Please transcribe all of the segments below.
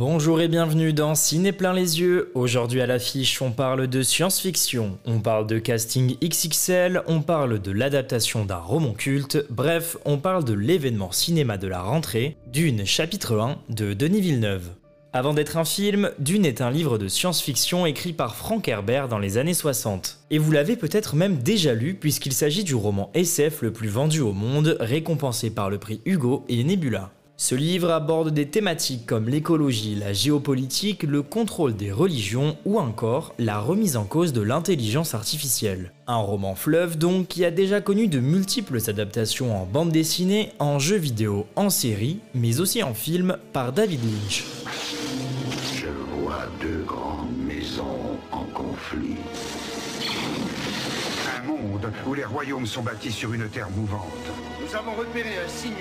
Bonjour et bienvenue dans Ciné plein les yeux. Aujourd'hui à l'affiche, on parle de science-fiction, on parle de casting XXL, on parle de l'adaptation d'un roman culte, bref, on parle de l'événement cinéma de la rentrée, Dune chapitre 1 de Denis Villeneuve. Avant d'être un film, Dune est un livre de science-fiction écrit par Frank Herbert dans les années 60. Et vous l'avez peut-être même déjà lu puisqu'il s'agit du roman SF le plus vendu au monde, récompensé par le prix Hugo et Nebula. Ce livre aborde des thématiques comme l'écologie, la géopolitique, le contrôle des religions ou encore la remise en cause de l'intelligence artificielle. Un roman fleuve donc qui a déjà connu de multiples adaptations en bande dessinée, en jeux vidéo, en série, mais aussi en film par David Lynch. Je vois deux grandes maisons en conflit. Un monde où les royaumes sont bâtis sur une terre mouvante. Nous avons repéré un signe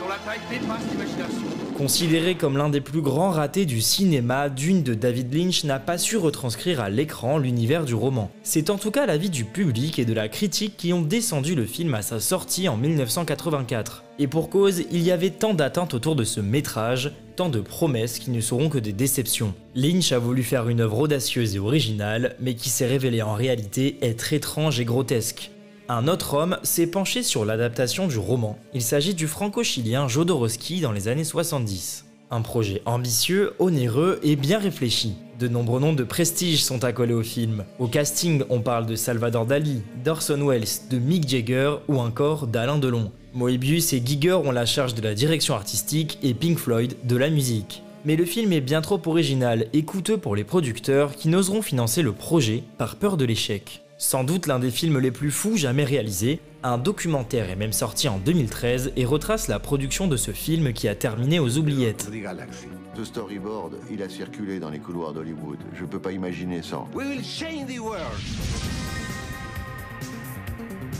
dont la taille dépasse l'imagination. Considéré comme l'un des plus grands ratés du cinéma, Dune de David Lynch n'a pas su retranscrire à l'écran l'univers du roman. C'est en tout cas l'avis du public et de la critique qui ont descendu le film à sa sortie en 1984. Et pour cause, il y avait tant d'attentes autour de ce métrage, tant de promesses qui ne seront que des déceptions. Lynch a voulu faire une œuvre audacieuse et originale, mais qui s'est révélée en réalité être étrange et grotesque. Un autre homme s'est penché sur l'adaptation du roman. Il s'agit du franco-chilien Jodorowsky dans les années 70. Un projet ambitieux, onéreux et bien réfléchi. De nombreux noms de prestige sont accolés au film. Au casting, on parle de Salvador Dali, d'Orson Welles, de Mick Jagger ou encore d'Alain Delon. Moebius et Giger ont la charge de la direction artistique et Pink Floyd de la musique. Mais le film est bien trop original et coûteux pour les producteurs qui n'oseront financer le projet par peur de l'échec. Sans doute l'un des films les plus fous jamais réalisés, un documentaire est même sorti en 2013 et retrace la production de ce film qui a terminé aux oubliettes. Ce storyboard, il a circulé dans les couloirs d'Hollywood. Je peux pas imaginer sans. We will change the world.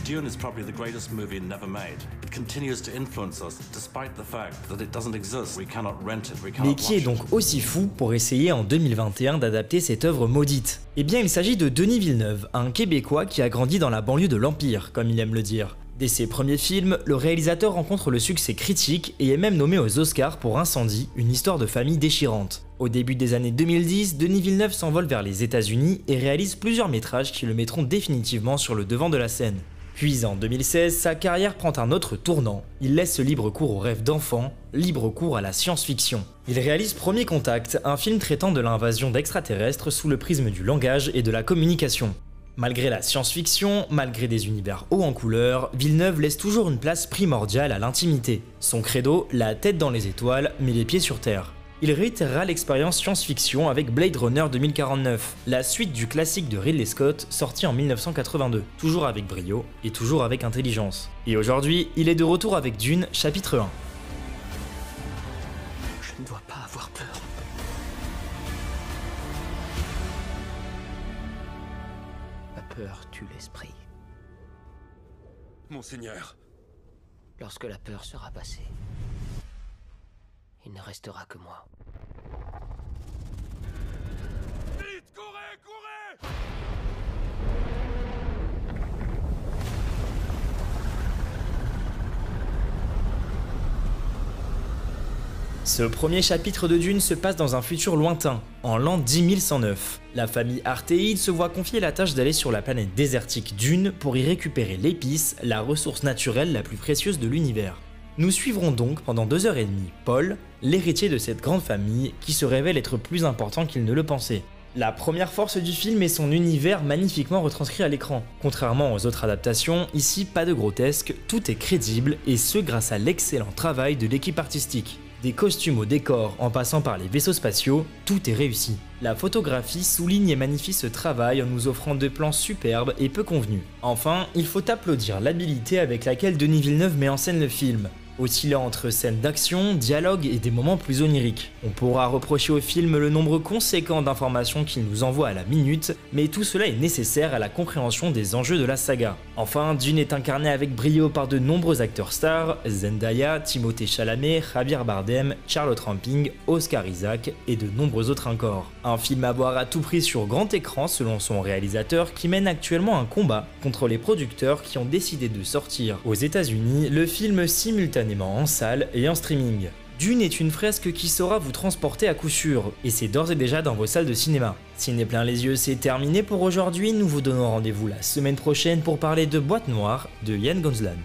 Dune is probably the greatest movie never made. It continues to influence us despite the fact that it doesn't exist. We cannot rent it, we cannot Mais qui est donc aussi fou pour essayer en 2021 d'adapter cette œuvre maudite? Eh bien il s'agit de Denis Villeneuve, un Québécois qui a grandi dans la banlieue de l'Empire, comme il aime le dire. Dès ses premiers films, le réalisateur rencontre le succès critique et est même nommé aux Oscars pour Incendie, une histoire de famille déchirante. Au début des années 2010, Denis Villeneuve s'envole vers les États-Unis et réalise plusieurs métrages qui le mettront définitivement sur le devant de la scène. Puis en 2016, sa carrière prend un autre tournant. Il laisse libre cours aux rêves d'enfants, libre cours à la science-fiction. Il réalise Premier Contact, un film traitant de l'invasion d'extraterrestres sous le prisme du langage et de la communication. Malgré la science-fiction, malgré des univers hauts en couleurs, Villeneuve laisse toujours une place primordiale à l'intimité. Son credo, la tête dans les étoiles, mais les pieds sur terre. Il réitérera l'expérience science-fiction avec Blade Runner 2049, la suite du classique de Ridley Scott sorti en 1982, toujours avec brio et toujours avec intelligence. Et aujourd'hui, il est de retour avec Dune, chapitre 1. Je ne dois pas avoir peur. La peur tue l'esprit. Monseigneur, Lorsque la peur sera passée, il ne restera que moi. vite, courez, courez Ce premier chapitre de Dune se passe dans un futur lointain, en l'an 10109. La famille Artéide se voit confier la tâche d'aller sur la planète désertique Dune pour y récupérer l'épice, la ressource naturelle la plus précieuse de l'univers. Nous suivrons donc pendant deux heures et demie Paul, l'héritier de cette grande famille qui se révèle être plus important qu'il ne le pensait. La première force du film est son univers magnifiquement retranscrit à l'écran. Contrairement aux autres adaptations, ici pas de grotesque, tout est crédible et ce grâce à l'excellent travail de l'équipe artistique. Des costumes au décor en passant par les vaisseaux spatiaux, tout est réussi. La photographie souligne et magnifie ce travail en nous offrant des plans superbes et peu convenus. Enfin, il faut applaudir l'habilité avec laquelle Denis Villeneuve met en scène le film oscillant entre scènes d'action, dialogue et des moments plus oniriques. On pourra reprocher au film le nombre conséquent d'informations qu'il nous envoie à la minute, mais tout cela est nécessaire à la compréhension des enjeux de la saga. Enfin, Dune est incarné avec brio par de nombreux acteurs stars, Zendaya, Timothée Chalamet, Javier Bardem, Charlotte Ramping, Oscar Isaac et de nombreux autres encore. Un film à voir à tout prix sur grand écran selon son réalisateur qui mène actuellement un combat contre les producteurs qui ont décidé de sortir aux États-Unis le film en salle et en streaming. Dune est une fresque qui saura vous transporter à coup sûr, et c'est d'ores et déjà dans vos salles de cinéma. Ciné plein les yeux, c'est terminé pour aujourd'hui, nous vous donnons rendez-vous la semaine prochaine pour parler de Boîte Noire de Yann Gonzlan.